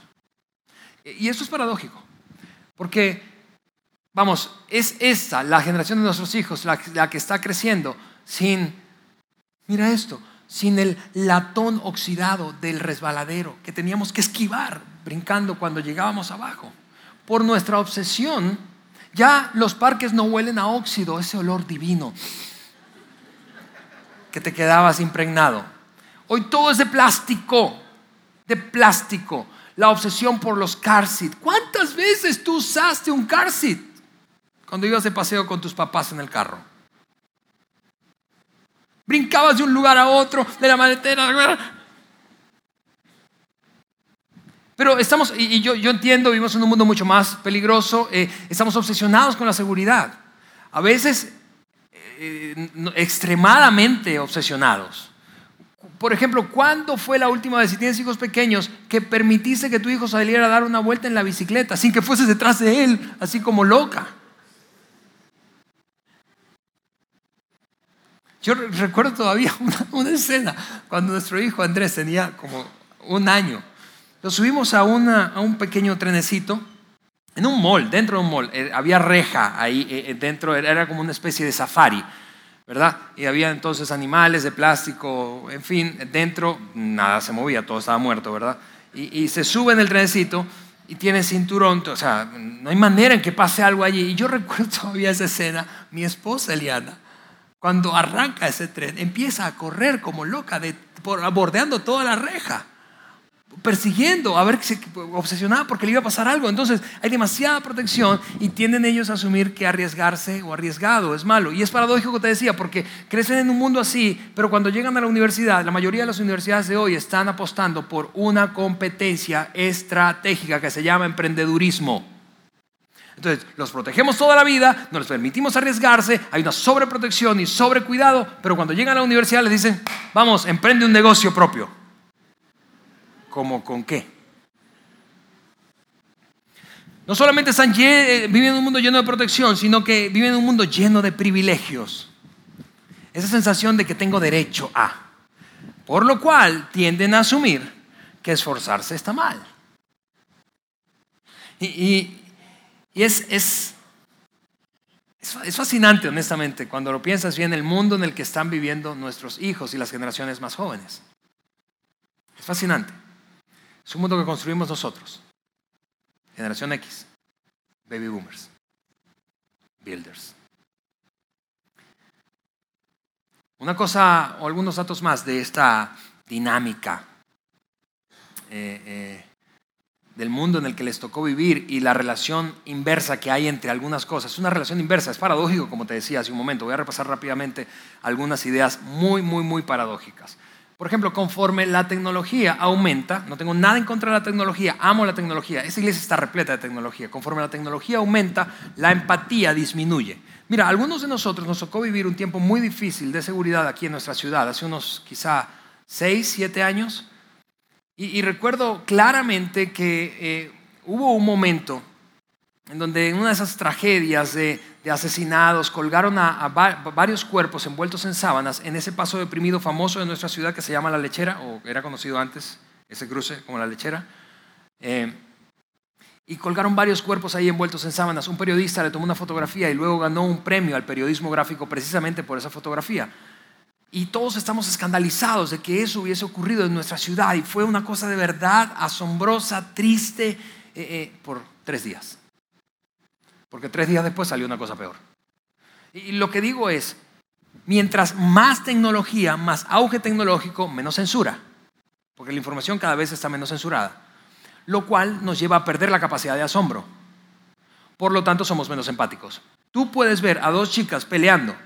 B: Y eso es paradójico, porque, vamos, es esta la generación de nuestros hijos la, la que está creciendo sin, mira esto, sin el latón oxidado del resbaladero que teníamos que esquivar brincando cuando llegábamos abajo. Por nuestra obsesión, ya los parques no huelen a óxido, ese olor divino que te quedabas impregnado. Hoy todo es de plástico de plástico, la obsesión por los car seat. ¿Cuántas veces tú usaste un car seat cuando ibas de paseo con tus papás en el carro? Brincabas de un lugar a otro, de la maletera. Pero estamos, y yo, yo entiendo, vivimos en un mundo mucho más peligroso, eh, estamos obsesionados con la seguridad. A veces eh, extremadamente obsesionados. Por ejemplo, ¿cuándo fue la última vez, si tienes hijos pequeños, que permitiste que tu hijo saliera a dar una vuelta en la bicicleta sin que fueses detrás de él, así como loca? Yo recuerdo todavía [LAUGHS] una, escena cuando nuestro hijo Andrés tenía como un año. Lo subimos a, a un pequeño trenecito en un mall, dentro de un mall. Eh, había reja ahí eh, eh, dentro, era como una especie de safari. ¿Verdad? Y había entonces animales de plástico, en fin, dentro nada se movía, todo estaba muerto, ¿verdad? Y, se sube en el trenecito y tiene cinturón, o sea, no hay manera en que pase algo allí. Y yo [LAUGHS] recuerdo todavía esa escena, mi esposa Eliana, cuando arranca ese tren, empieza a correr como loca, de, por, bordeando toda la reja persiguiendo, a ver, obsesionada porque le iba a pasar algo. Entonces hay demasiada protección y tienden ellos a asumir que arriesgarse o arriesgado es malo. Y es paradójico que te decía, porque crecen en un mundo así, pero cuando llegan a la universidad, la mayoría de las universidades de hoy están apostando por una competencia estratégica que se llama emprendedurismo. Entonces, los protegemos toda la vida, no les permitimos arriesgarse, hay una sobreprotección y sobrecuidado, pero cuando llegan a la universidad les dicen, vamos, emprende un negocio propio. ¿Cómo con qué? No solamente están eh, viven en un mundo lleno de protección, sino que viven en un mundo lleno de privilegios. Esa sensación de que tengo derecho a. Por lo cual tienden a asumir que esforzarse está mal. Y, es, es, es, fascinante, honestamente, cuando lo piensas bien, el mundo en el que están viviendo nuestros hijos y las generaciones más jóvenes. Es fascinante. Es un mundo que construimos nosotros. Generación X, baby boomers, builders. Una cosa o algunos datos más de esta dinámica eh, eh, del mundo en el que les tocó vivir y la relación inversa que hay entre algunas cosas. Es una relación inversa, es paradójico, como te decía hace un momento. Voy a repasar rápidamente algunas ideas muy, muy, muy paradójicas. Por ejemplo, conforme la tecnología aumenta, no tengo nada en contra de la tecnología, amo la tecnología, esta iglesia está repleta de tecnología, conforme la tecnología aumenta, la empatía disminuye. Mira, algunos de nosotros nos tocó vivir un tiempo muy difícil de seguridad aquí en nuestra ciudad, hace unos quizá 6, 7 años, y, recuerdo claramente que eh, hubo un momento en donde en una de esas tragedias de, asesinados colgaron a, varios cuerpos envueltos en sábanas en ese paso deprimido famoso de nuestra ciudad que se llama La Lechera, o era conocido antes ese cruce como La Lechera. Eh, y colgaron varios cuerpos ahí envueltos en sábanas. Un periodista le tomó una fotografía y luego ganó un premio al periodismo gráfico precisamente por esa fotografía. Y todos estamos escandalizados de que eso hubiese ocurrido en nuestra ciudad y fue una cosa de verdad asombrosa, triste, eh, eh, por tres días. Porque tres días después salió una cosa peor. Y lo que digo es, mientras más tecnología, más auge tecnológico, menos censura. Porque la información cada vez está menos censurada lo cual nos lleva a perder la capacidad de asombro. Por lo tanto, somos menos empáticos. Tú puedes ver a dos chicas peleando,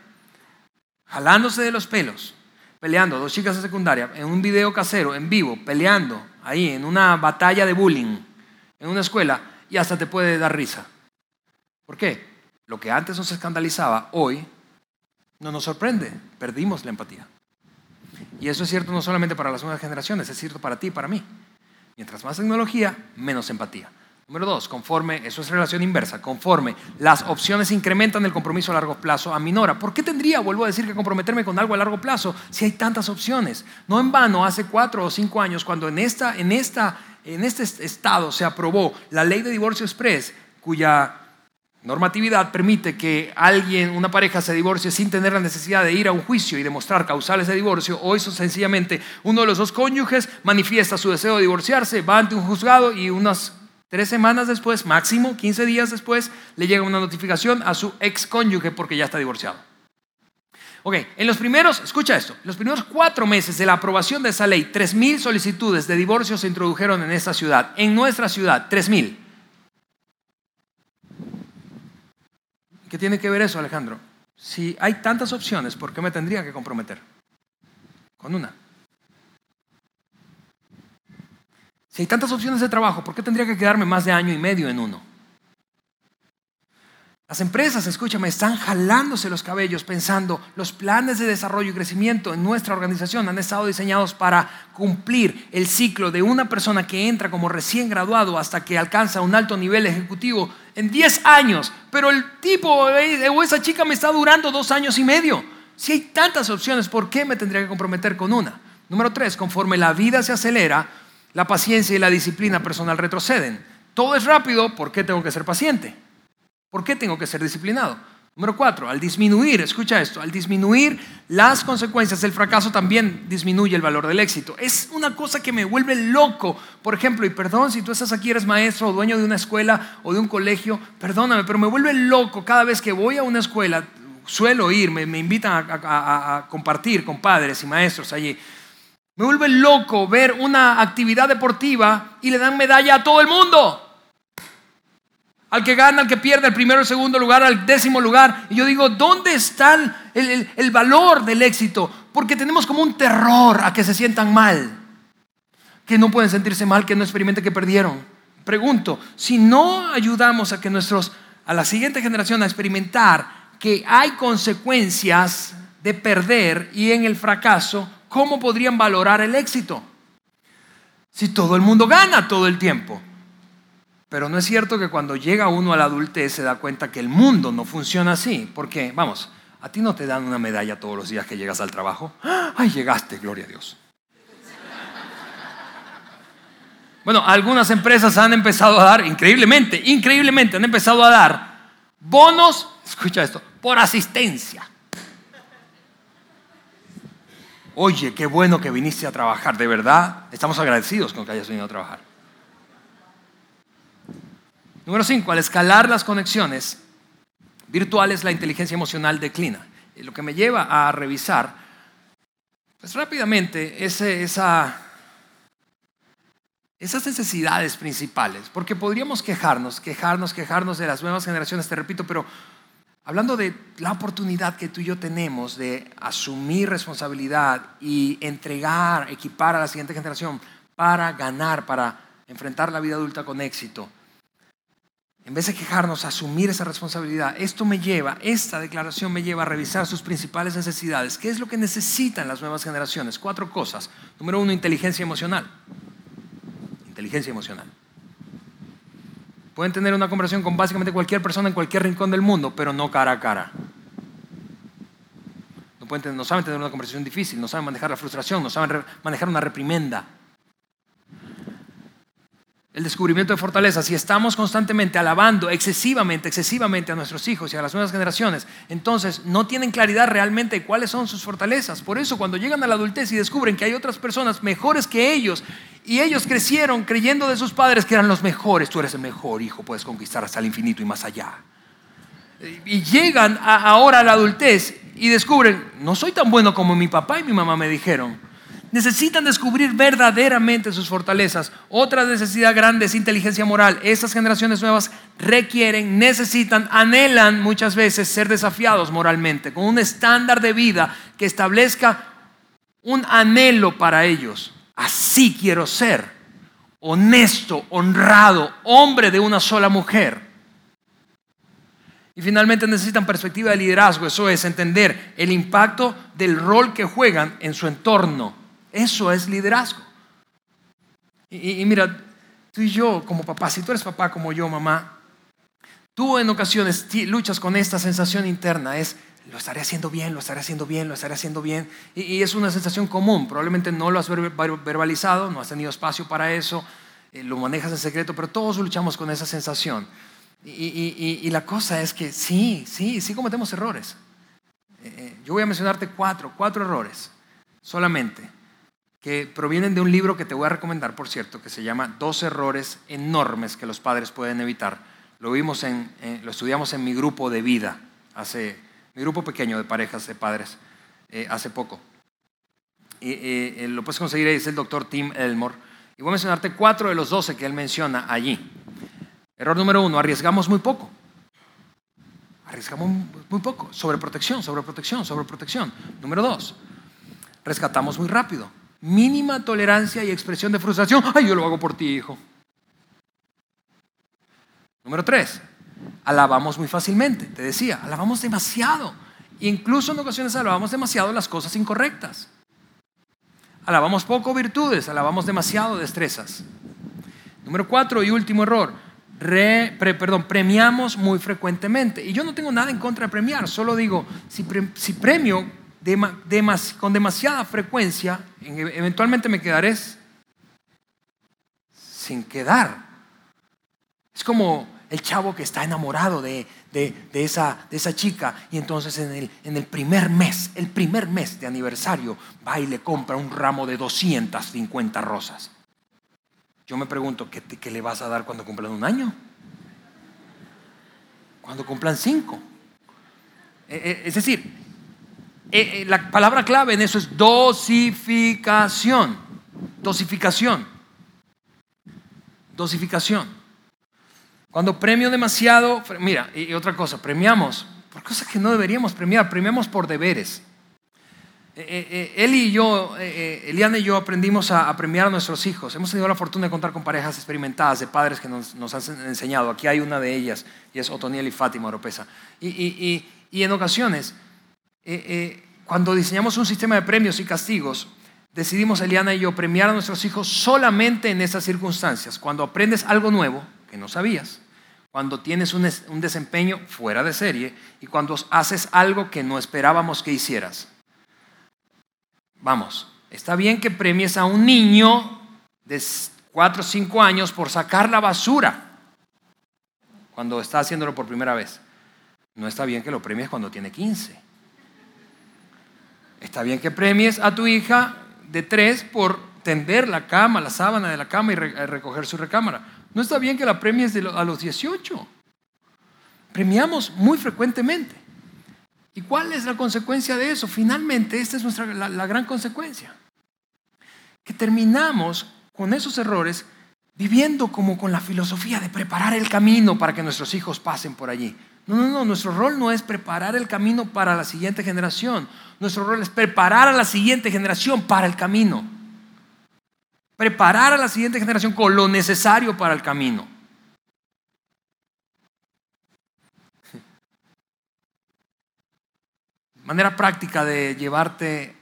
B: jalándose de los pelos, peleando, dos chicas de secundaria, en un video casero, en vivo, peleando, ahí, en una batalla de bullying, en una escuela, y hasta te puede dar risa. ¿Por qué? Lo que antes nos escandalizaba, hoy no nos sorprende, perdimos la empatía. Y eso es cierto no solamente para las nuevas generaciones, es cierto para ti y para mí. Mientras más tecnología, menos empatía. Número dos, conforme, eso es relación inversa, conforme las opciones incrementan el compromiso a largo plazo, aminora. ¿Por qué tendría, vuelvo a decir, que comprometerme con algo a largo plazo si hay tantas opciones? No en vano, hace cuatro o cinco años, cuando en, esta, en, esta, en este estado se aprobó la ley de divorcio express, cuya normatividad permite que alguien, una pareja se divorcie sin tener la necesidad de ir a un juicio y demostrar causales de divorcio, o eso sencillamente uno de los dos cónyuges manifiesta su deseo de divorciarse, va ante un juzgado y unas tres semanas después, máximo 15 días después, le llega una notificación a su ex cónyuge porque ya está divorciado. Ok, en los primeros, escucha esto, en los primeros cuatro meses de la aprobación de esa ley, 3.000 solicitudes de divorcio se introdujeron en esta ciudad, en nuestra ciudad, 3.000. ¿Qué tiene que ver eso, Alejandro? Si hay tantas opciones, ¿por qué me tendría que comprometer? Con una. Si hay tantas opciones de trabajo, ¿por qué tendría que quedarme más de año y medio en uno? Las empresas, escúchame, están jalándose los cabellos pensando los planes de desarrollo y crecimiento en nuestra organización han estado diseñados para cumplir el ciclo de una persona que entra como recién graduado hasta que alcanza un alto nivel ejecutivo en 10 años. Pero el tipo o esa chica me está durando dos años y medio. Si hay tantas opciones, ¿por qué me tendría que comprometer con una? Número tres, conforme la vida se acelera, la paciencia y la disciplina personal retroceden. Todo es rápido, ¿por qué tengo que ser paciente? ¿Por qué tengo que ser disciplinado? Número cuatro, al disminuir, escucha esto, al disminuir las consecuencias del fracaso también disminuye el valor del éxito. Es una cosa que me vuelve loco. Por ejemplo, y perdón si tú estás aquí, eres maestro o dueño de una escuela o de un colegio, perdóname, pero me vuelve loco cada vez que voy a una escuela, suelo ir, me, invitan a, a compartir con padres y maestros allí. Me vuelve loco ver una actividad deportiva y le dan medalla a todo el mundo al que gana, al que pierde, al primero, al segundo lugar, al décimo lugar. Y yo digo, ¿dónde está el, el, valor del éxito? Porque tenemos como un terror a que se sientan mal, que no pueden sentirse mal, que no experimenten que perdieron. Pregunto, si no ayudamos a que nuestros, a la siguiente generación a experimentar que hay consecuencias de perder y en el fracaso, ¿cómo podrían valorar el éxito? Si todo el mundo gana todo el tiempo. Pero no es cierto que cuando llega uno a la adultez se da cuenta que el mundo no funciona así. Porque, vamos, a ti no te dan una medalla todos los días que llegas al trabajo. ¡Ay, llegaste! Gloria a Dios. Bueno, algunas empresas han empezado a dar, increíblemente, increíblemente, han empezado a dar bonos, escucha esto, por asistencia. Oye, qué bueno que viniste a trabajar, de verdad, estamos agradecidos con que hayas venido a trabajar. Número 5, al escalar las conexiones virtuales, la inteligencia emocional declina. Lo que me lleva a revisar, pues rápidamente, ese, esa, esas necesidades principales, porque podríamos quejarnos, quejarnos, quejarnos de las nuevas generaciones, te repito, pero hablando de la oportunidad que tú y yo tenemos de asumir responsabilidad y entregar, equipar a la siguiente generación para ganar, para enfrentar la vida adulta con éxito en vez de quejarnos, asumir esa responsabilidad, esto me lleva, esta declaración me lleva a revisar sus principales necesidades. ¿Qué es lo que necesitan las nuevas generaciones? Cuatro cosas. Número uno, inteligencia emocional. Inteligencia emocional. Pueden tener una conversación con básicamente cualquier persona en cualquier rincón del mundo, pero no cara a cara. No, pueden no saben tener una conversación difícil, no saben manejar la frustración, no saben manejar una reprimenda. El descubrimiento de fortalezas, si estamos constantemente alabando excesivamente, excesivamente a nuestros hijos y a las nuevas generaciones, entonces no tienen claridad realmente de cuáles son sus fortalezas. Por eso cuando llegan a la adultez y descubren que hay otras personas mejores que ellos y ellos crecieron creyendo de sus padres que eran los mejores, tú eres el mejor hijo, puedes conquistar hasta el infinito y más allá. Y llegan ahora a la adultez y descubren, no soy tan bueno como mi papá y mi mamá me dijeron necesitan descubrir verdaderamente sus fortalezas. Otra necesidad grande es inteligencia moral. Estas generaciones nuevas requieren, necesitan, anhelan muchas veces ser desafiados moralmente, con un estándar de vida que establezca un anhelo para ellos. Así quiero ser, honesto, honrado, hombre de una sola mujer. Y finalmente necesitan perspectiva de liderazgo, eso es entender el impacto del rol que juegan en su entorno eso es liderazgo. Y, mira, tú y yo como papá, si tú eres papá como yo, mamá, tú en ocasiones luchas con esta sensación interna, es, lo estaré haciendo bien, lo estaré haciendo bien, lo estaré haciendo bien. Y, es una sensación común, probablemente no lo has verbalizado, no has tenido espacio para eso, eh, lo manejas en secreto, pero todos luchamos con esa sensación. Y, la cosa es que sí, sí, sí cometemos errores. Eh, eh, yo voy a mencionarte cuatro, cuatro errores solamente que provienen de un libro que te voy a recomendar, por cierto, que se llama Dos errores enormes que los padres pueden evitar. Lo vimos en, lo estudiamos en mi grupo de vida, hace, mi grupo pequeño de parejas de padres, eh, hace poco. Y, eh, lo puedes conseguir ahí, es el doctor Tim Elmore. Y voy a mencionarte cuatro de los doce que él menciona allí. Error número uno, arriesgamos muy poco. Arriesgamos muy poco. Sobreprotección, sobreprotección, sobreprotección. Número dos, rescatamos muy rápido mínima tolerancia y expresión de frustración, ay, yo lo hago por ti, hijo. Número tres, alabamos muy fácilmente, te decía, alabamos demasiado. Incluso en ocasiones alabamos demasiado las cosas incorrectas. Alabamos poco virtudes, alabamos demasiado destrezas. Número cuatro y último error, perdón, premiamos muy frecuentemente. Y yo no tengo nada en contra de premiar, solo digo, si, si premio con demasiada frecuencia, eventualmente me quedaré sin quedar. Es como el chavo que está enamorado de, esa, de esa, chica y entonces en el, en el, primer mes, el primer mes de aniversario, va y le compra un ramo de 250 rosas. Yo me pregunto, ¿qué, qué le vas a dar cuando cumplan un año? Cuando cumplan cinco. Eh, eh, es decir, eh, eh, la palabra clave en eso es dosificación. Dosificación. Dosificación. Cuando premio demasiado, mira, y otra cosa, premiamos por cosas que no deberíamos premiar, premiamos por deberes. Eh, él y yo, Eliana y yo aprendimos a, premiar a nuestros hijos. Hemos tenido la fortuna de contar con parejas experimentadas de padres que nos, han enseñado. Aquí hay una de ellas, y es Otoniel y Fátima Oropesa. y en ocasiones eh, eh, cuando diseñamos un sistema de premios y castigos, decidimos Eliana y yo premiar a nuestros hijos solamente en esas circunstancias. Cuando aprendes algo nuevo que no sabías, cuando tienes un, un desempeño fuera de serie y cuando haces algo que no esperábamos que hicieras. Vamos, está bien que premies a un niño de 4 o 5 años por sacar la basura cuando está haciéndolo por primera vez. No está bien que lo premies cuando tiene 15. Está bien que premies a tu hija de tres por tender la cama, la sábana de la cama y recoger su recámara. No está bien que la premies a los 18. Premiamos muy frecuentemente. ¿Y cuál es la consecuencia de eso? Finalmente, esta es nuestra, la gran consecuencia. Que terminamos con esos errores viviendo como con la filosofía de preparar el camino para que nuestros hijos pasen por allí. No, no, no, nuestro rol no es preparar el camino para la siguiente generación. Nuestro rol es preparar a la siguiente generación para el camino. Preparar a la siguiente generación con lo necesario para el camino. [LAUGHS] Manera práctica de llevarte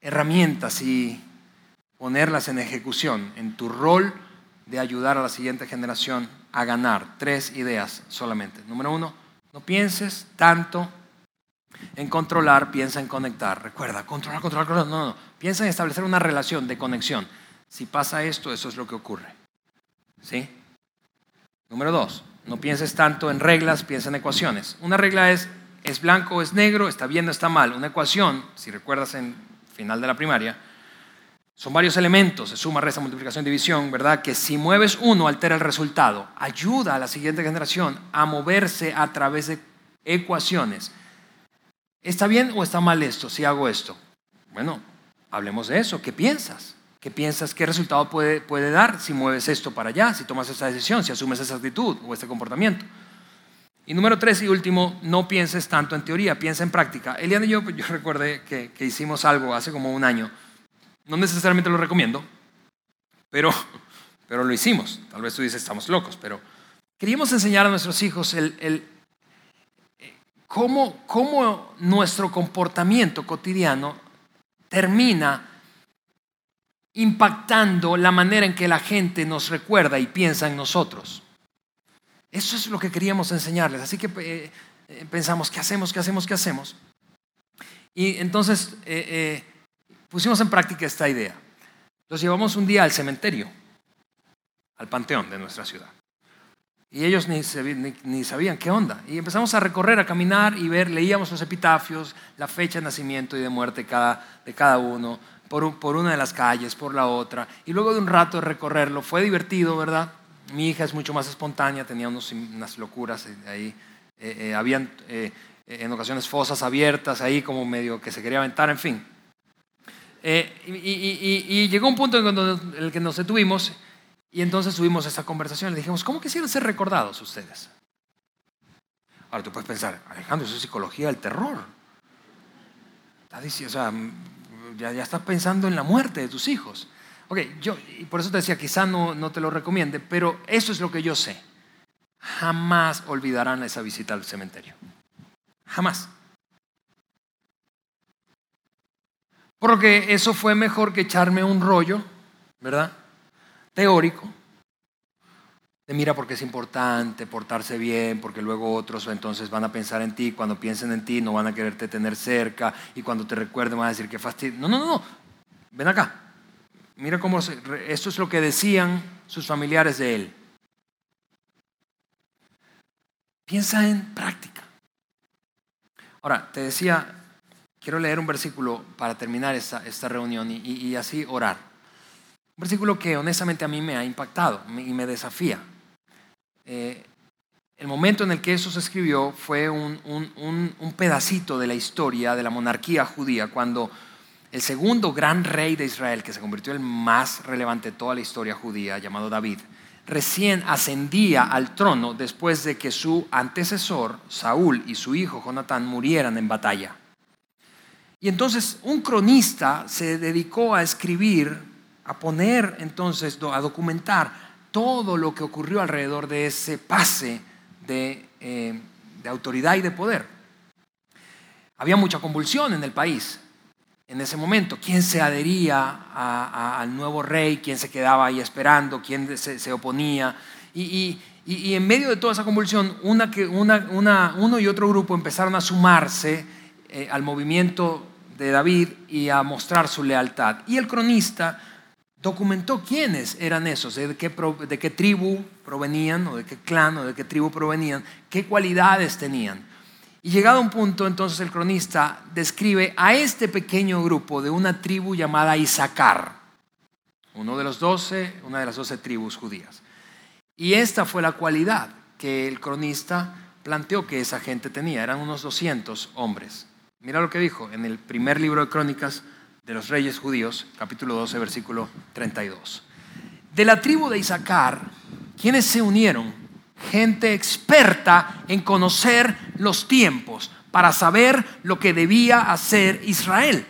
B: herramientas y ponerlas en ejecución en tu rol de ayudar a la siguiente generación a ganar. Tres ideas solamente. Número uno, no pienses tanto en controlar, piensa en conectar. Recuerda, controlar, controlar, controlar. No, no, piensa en establecer una relación de conexión. Si pasa esto, eso es lo que ocurre. ¿Sí? Número dos, no pienses tanto en reglas, piensa en ecuaciones. Una regla es, es blanco o es negro, está bien o está mal. Una ecuación, si recuerdas en final de la primaria, son varios elementos, suma, resta, multiplicación, división, ¿verdad? Que si mueves uno altera el resultado. Ayuda a la siguiente generación a moverse a través de ecuaciones. ¿Está bien o está mal esto si hago esto? Bueno, hablemos de eso. ¿Qué piensas? ¿Qué piensas? ¿Qué resultado puede, puede dar si mueves esto para allá, si tomas esa decisión, si asumes esa actitud o este comportamiento? Y número tres y último, no pienses tanto en teoría, piensa en práctica. Eliana y yo, yo recuerdo que, que hicimos algo hace como un año no necesariamente lo recomiendo, pero, [LAUGHS] pero lo hicimos. Tal vez tú dices, estamos locos, pero queríamos enseñar a nuestros hijos el, el cómo, cómo nuestro comportamiento cotidiano termina impactando la manera en que la gente nos recuerda y piensa en nosotros. Eso es lo que queríamos enseñarles. Así que eh, eh, pensamos, ¿qué hacemos? ¿Qué hacemos? ¿Qué hacemos? Y entonces eh, pusimos en práctica esta idea. Los llevamos un día al cementerio, al panteón de nuestra ciudad. Y ellos ni, sabían qué onda. Y empezamos a recorrer, a caminar y ver, leíamos los epitafios, la fecha de nacimiento y de muerte de cada uno, por, una de las calles, por la otra. Y luego de un rato de recorrerlo, fue divertido, ¿verdad? Mi hija es mucho más espontánea, tenía unas locuras ahí. Eh, eh, habían eh, en ocasiones fosas abiertas ahí, como medio que se quería aventar, en fin. Eh, y, llegó un punto en, el que nos detuvimos y entonces tuvimos esa conversación. Le dijimos, ¿cómo quisieran ser recordados ustedes? Ahora tú puedes pensar, Alejandro, eso es psicología del terror. ya, ya estás pensando en la muerte de tus hijos. Ok, yo, y por eso te decía, quizá no, no te lo recomiende, pero eso es lo que yo sé. Jamás olvidarán esa visita al cementerio. Jamás. Porque eso fue mejor que echarme un rollo, ¿verdad? Teórico. De mira porque es importante portarse bien, porque luego otros entonces van a pensar en ti, cuando piensen en ti no van a quererte tener cerca y cuando te recuerden van a decir que fastidio. No, no, no, ven acá. Mira cómo esto es lo que decían sus familiares de él. Piensa en práctica. Ahora, te decía, Quiero leer un versículo para terminar esta, esta reunión y, así orar. Un versículo que honestamente a mí me ha impactado y me desafía. Eh, el momento en el que eso se escribió fue un, un, pedacito de la historia de la monarquía judía, cuando el segundo gran rey de Israel, que se convirtió en el más relevante de toda la historia judía, llamado David, recién ascendía al trono después de que su antecesor, Saúl, y su hijo Jonatán murieran en batalla. Y entonces un cronista se dedicó a escribir, a poner entonces, a documentar todo lo que ocurrió alrededor de ese pase de, eh, autoridad y de poder. Había mucha convulsión en el país en ese momento. ¿Quién se adhería al nuevo rey? ¿Quién se quedaba ahí esperando? ¿Quién se, oponía? Y, en medio de toda esa convulsión, uno y otro grupo empezaron a sumarse eh, al movimiento de David y a mostrar su lealtad. Y el cronista documentó quiénes eran esos, de qué, de qué tribu provenían, o de qué clan, o de qué tribu provenían, qué cualidades tenían. Y llegado un punto, entonces el cronista describe a este pequeño grupo de una tribu llamada Isaacar, uno de los doce, una de las doce tribus judías. Y esta fue la cualidad que el cronista planteó que esa gente tenía, eran unos 200 hombres. Mira lo que dijo en el primer libro de Crónicas de los Reyes Judíos, capítulo 12, versículo 32. De la tribu de Isaacar, quienes se unieron? Gente experta en conocer los tiempos para saber lo que debía hacer Israel.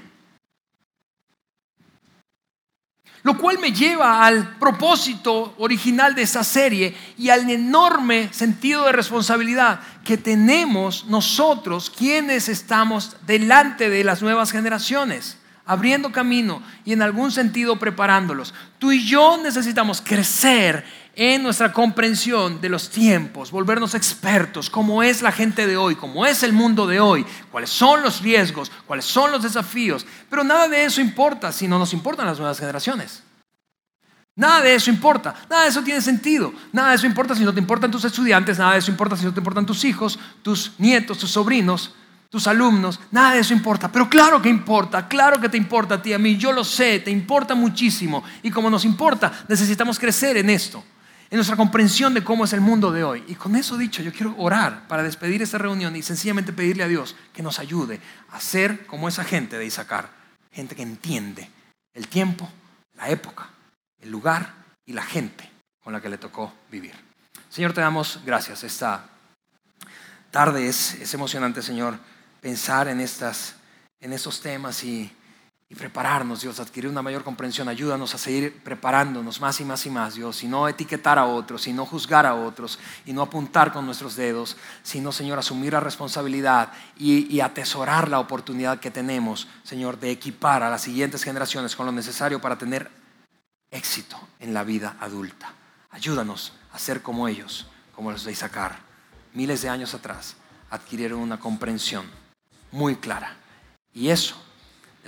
B: Lo cual me lleva al propósito original de esa serie y al enorme sentido de responsabilidad que tenemos nosotros quienes estamos delante de las nuevas generaciones, abriendo camino y en algún sentido preparándolos. Tú y yo necesitamos crecer en nuestra comprensión de los tiempos, volvernos expertos, cómo es la gente de hoy, cómo es el mundo de hoy, cuáles son los riesgos, cuáles son los desafíos. Pero nada de eso importa si no nos importan las nuevas generaciones. Nada de eso importa, nada de eso tiene sentido, nada de eso importa si no te importan tus estudiantes, nada de eso importa si no te importan tus hijos, tus nietos, tus sobrinos, tus alumnos, nada de eso importa. Pero claro que importa, claro que te importa a ti, a mí, yo lo sé, te importa muchísimo. Y como nos importa, necesitamos crecer en esto, en nuestra comprensión de cómo es el mundo de hoy. Y con eso dicho, yo quiero orar para despedir esta reunión y sencillamente pedirle a Dios que nos ayude a ser como esa gente de Isaacar, gente que entiende el tiempo, la época, el lugar y la gente con la que le tocó vivir. Señor, te damos gracias. Esta tarde es, es emocionante, Señor pensar en, estas, en estos temas y, prepararnos, Dios, adquirir una mayor comprensión. Ayúdanos a seguir preparándonos más y más y más, Dios, y no etiquetar a otros, y no juzgar a otros, y no apuntar con nuestros dedos, sino, Señor, asumir la responsabilidad y, atesorar la oportunidad que tenemos, Señor, de equipar a las siguientes generaciones con lo necesario para tener éxito en la vida adulta. Ayúdanos a ser como ellos, como los de Isaacar, miles de años atrás, adquirieron una comprensión muy clara. Y eso